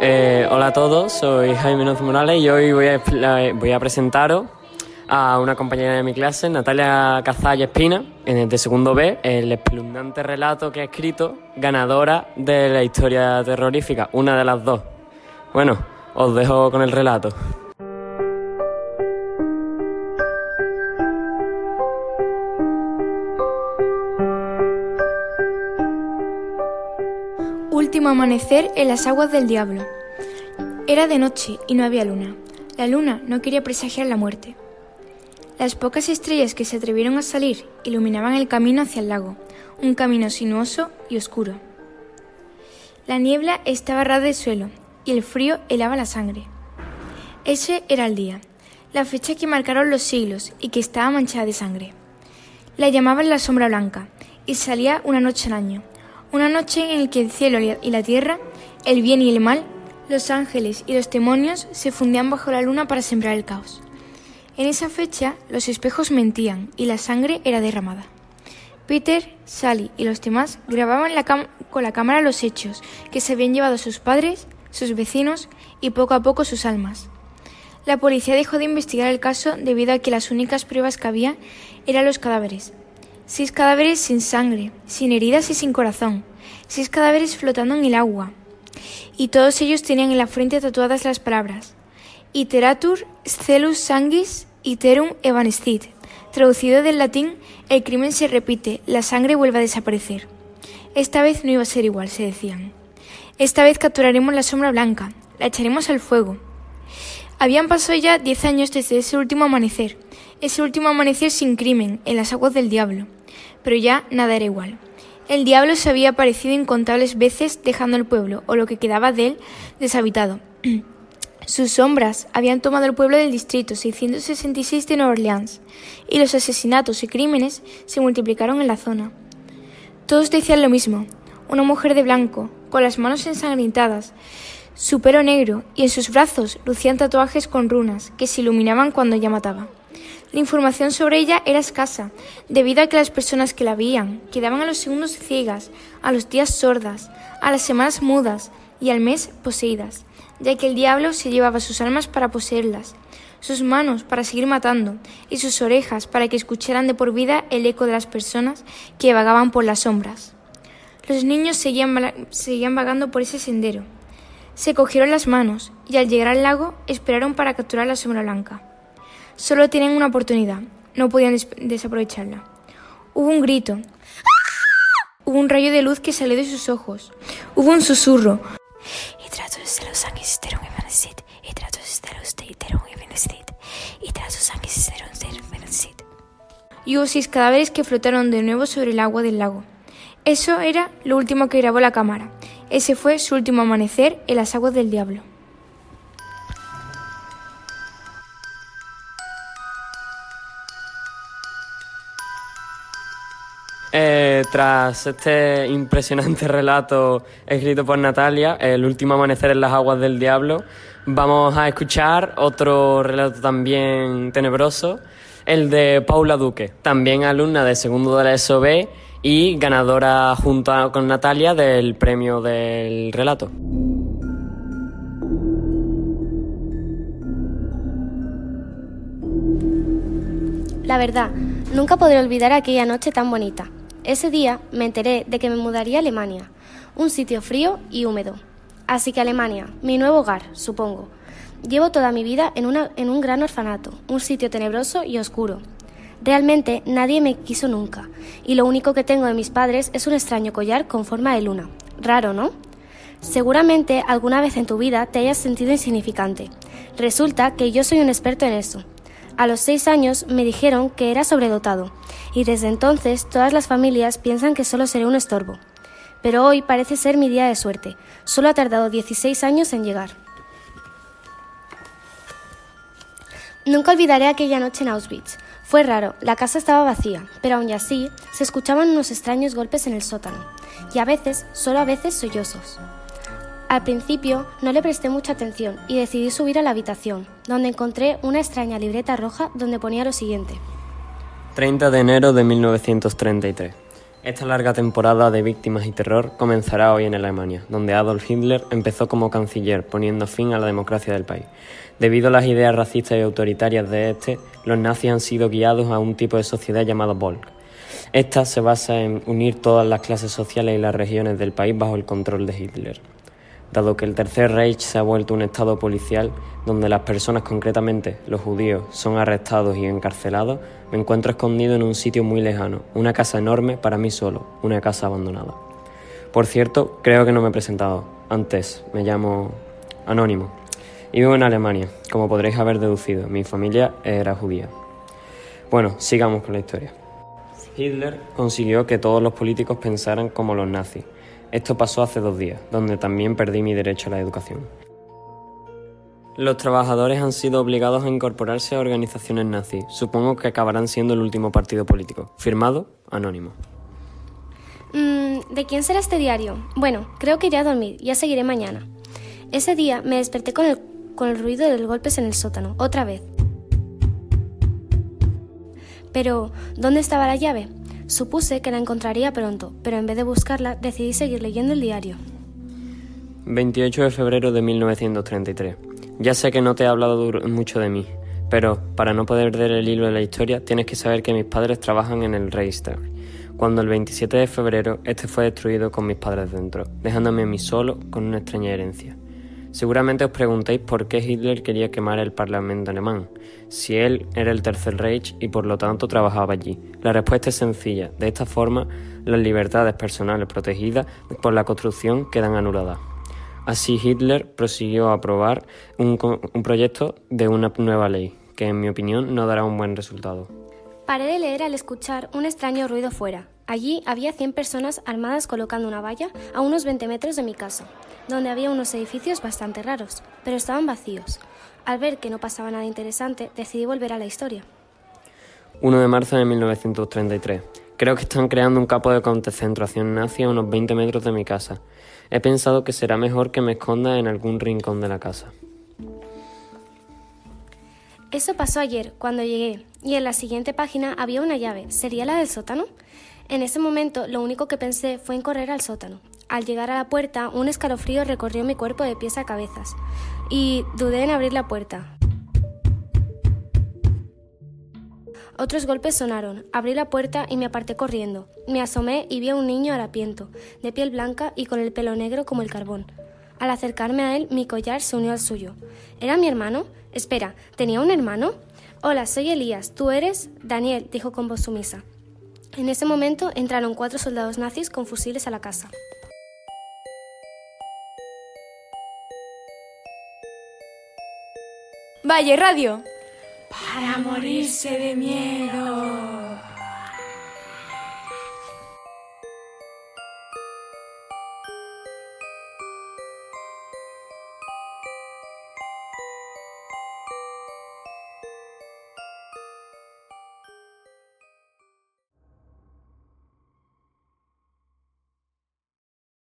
Eh, hola a todos, soy Jaime Noz Morales y hoy voy a, presentaros a una compañera de mi clase, Natalia Cazalla Espina, en- de segundo B, el espeluznante relato que ha escrito, ganadora de la historia terrorífica, una de las dos. Bueno, os dejo con el relato. Último amanecer en las aguas del diablo. Era de noche y no había luna. La luna no quería presagiar la muerte. Las pocas estrellas que se atrevieron a salir iluminaban el camino hacia el lago, un camino sinuoso y oscuro. La niebla estaba ras del suelo y el frío helaba la sangre. Ese era el día, la fecha que marcaron los siglos y que estaba manchada de sangre. La llamaban la sombra blanca y salía una noche al año, una noche en la que el cielo y la tierra, el bien y el mal, los ángeles y los demonios se fundían bajo la luna para sembrar el caos. En esa fecha los espejos mentían y la sangre era derramada. Peter, Sally y los demás grababan con la cámara los hechos que se habían llevado sus padres, sus vecinos y poco a poco sus almas. La policía dejó de investigar el caso debido a que las únicas pruebas que había eran los cadáveres. Seis cadáveres sin sangre, sin heridas y sin corazón. Seis cadáveres flotando en el agua. Y todos ellos tenían en la frente tatuadas las palabras Iteratur scelus sanguis iterum evanescit. Traducido del latín, el crimen se repite, la sangre vuelve a desaparecer. Esta vez no iba a ser igual, se decían. Esta vez capturaremos la sombra blanca, la echaremos al fuego. Habían pasado ya diez años desde ese último amanecer, ese último amanecer sin crimen, en las aguas del diablo. Pero ya nada era igual. El diablo se había aparecido incontables veces dejando el pueblo, o lo que quedaba de él, deshabitado. Sus sombras habían tomado el pueblo del distrito 666 de Nueva Orleans, y los asesinatos y crímenes se multiplicaron en la zona. Todos decían lo mismo, una mujer de blanco, con las manos ensangrentadas, su pelo negro y en sus brazos lucían tatuajes con runas que se iluminaban cuando ella mataba. La información sobre ella era escasa, debido a que las personas que la veían quedaban a los segundos ciegas, a los días sordas, a las semanas mudas y al mes poseídas, ya que el diablo se llevaba sus almas para poseerlas, sus manos para seguir matando y sus orejas para que escucharan de por vida el eco de las personas que vagaban por las sombras. Los niños seguían, seguían vagando por ese sendero. Se cogieron las manos y al llegar al lago esperaron para capturar la sombra blanca. Solo tenían una oportunidad, no podían des- desaprovecharla. Hubo un grito. Hubo un rayo de luz que salió de sus ojos. Hubo un susurro. Stelus terum evanescit. Itratus angis terum terum evanescit. y hubo seis cadáveres que flotaron de nuevo sobre el agua del lago. Eso era lo último que grabó la cámara. Ese fue su último amanecer en las aguas del diablo. Eh, tras este impresionante relato escrito por Natalia, El último amanecer en las aguas del diablo, vamos a escuchar otro relato también tenebroso, el de Paula Duque, también alumna de segundo de la SOB y ganadora junto con Natalia del premio del relato. La verdad, nunca podré olvidar aquella noche tan bonita. Ese día me enteré de que me mudaría a Alemania, un sitio frío y húmedo. Así que Alemania, mi nuevo hogar, supongo. Llevo toda mi vida en, una- en un gran orfanato, un sitio tenebroso y oscuro. Realmente nadie me quiso nunca, y lo único que tengo de mis padres es un extraño collar con forma de luna. Raro, ¿no? Seguramente alguna vez en tu vida te hayas sentido insignificante. Resulta que yo soy un experto en eso. A los seis años me dijeron que era sobredotado, y desde entonces todas las familias piensan que solo seré un estorbo. Pero hoy parece ser mi día de suerte. Solo ha tardado 16 años en llegar. Nunca olvidaré aquella noche en Auschwitz. Fue raro, la casa estaba vacía, pero aún así se escuchaban unos extraños golpes en el sótano, y a veces, solo a veces, sollozos. Al principio no le presté mucha atención y decidí subir a la habitación, donde encontré una extraña libreta roja donde ponía lo siguiente. 30 de enero de 1933. Esta larga temporada de víctimas y terror comenzará hoy en Alemania, donde Adolf Hitler empezó como canciller, poniendo fin a la democracia del país. Debido a las ideas racistas y autoritarias de este, los nazis han sido guiados a un tipo de sociedad llamado Volk. Esta se basa en unir todas las clases sociales y las regiones del país bajo el control de Hitler. Dado que el Tercer Reich se ha vuelto un estado policial donde las personas, concretamente los judíos, son arrestados y encarcelados, me encuentro escondido en un sitio muy lejano, una casa enorme para mí solo, una casa abandonada. Por cierto, creo que no me he presentado. Antes, me llamo Anónimo. Y vivo en Alemania, como podréis haber deducido. Mi familia era judía. Bueno, sigamos con la historia. Hitler consiguió que todos los políticos pensaran como los nazis esto pasó hace dos días, donde también perdí mi derecho a la educación. Los trabajadores han sido obligados a incorporarse a organizaciones nazis. Supongo que acabarán siendo el último partido político. Firmado, anónimo. Mm, ¿De quién será este diario? Bueno, creo que iré a dormir, ya seguiré mañana. Ese día me desperté con el, con el ruido de los golpes en el sótano, otra vez. Pero, ¿dónde estaba la llave? Supuse que la encontraría pronto, pero en vez de buscarla decidí seguir leyendo el diario. 28 de febrero de 1933. Ya sé que no te he hablado mucho de mí, pero para no perder el hilo de la historia tienes que saber que mis padres trabajan en el Reichstag. Cuando el 27 de febrero este fue destruido con mis padres dentro, dejándome a mí solo con una extraña herencia. Seguramente os preguntéis por qué Hitler quería quemar el Parlamento alemán, si él era el Tercer Reich y por lo tanto trabajaba allí. La respuesta es sencilla. De esta forma, las libertades personales protegidas por la construcción quedan anuladas. Así Hitler prosiguió a aprobar un, un proyecto de una nueva ley, que en mi opinión no dará un buen resultado. Paré de leer al escuchar un extraño ruido fuera. Allí había 100 personas armadas colocando una valla a unos 20 metros de mi casa donde había unos edificios bastante raros, pero estaban vacíos. Al ver que no pasaba nada interesante, decidí volver a la historia. 1 de marzo de 1933. Creo que están creando un campo de concentración nazi a unos 20 metros de mi casa. He pensado que será mejor que me esconda en algún rincón de la casa. Eso pasó ayer, cuando llegué, y en la siguiente página había una llave. ¿Sería la del sótano? En ese momento lo único que pensé fue en correr al sótano. Al llegar a la puerta, un escalofrío recorrió mi cuerpo de pies a cabezas, y dudé en abrir la puerta. Otros golpes sonaron, abrí la puerta y me aparté corriendo. Me asomé y vi a un niño harapiento, de piel blanca y con el pelo negro como el carbón. Al acercarme a él, mi collar se unió al suyo. ¿Era mi hermano? Espera, ¿tenía un hermano? Hola, soy Elías. ¿Tú eres? Daniel, dijo con voz sumisa. En ese momento entraron cuatro soldados nazis con fusiles a la casa. Valle Radio. Para morirse de miedo.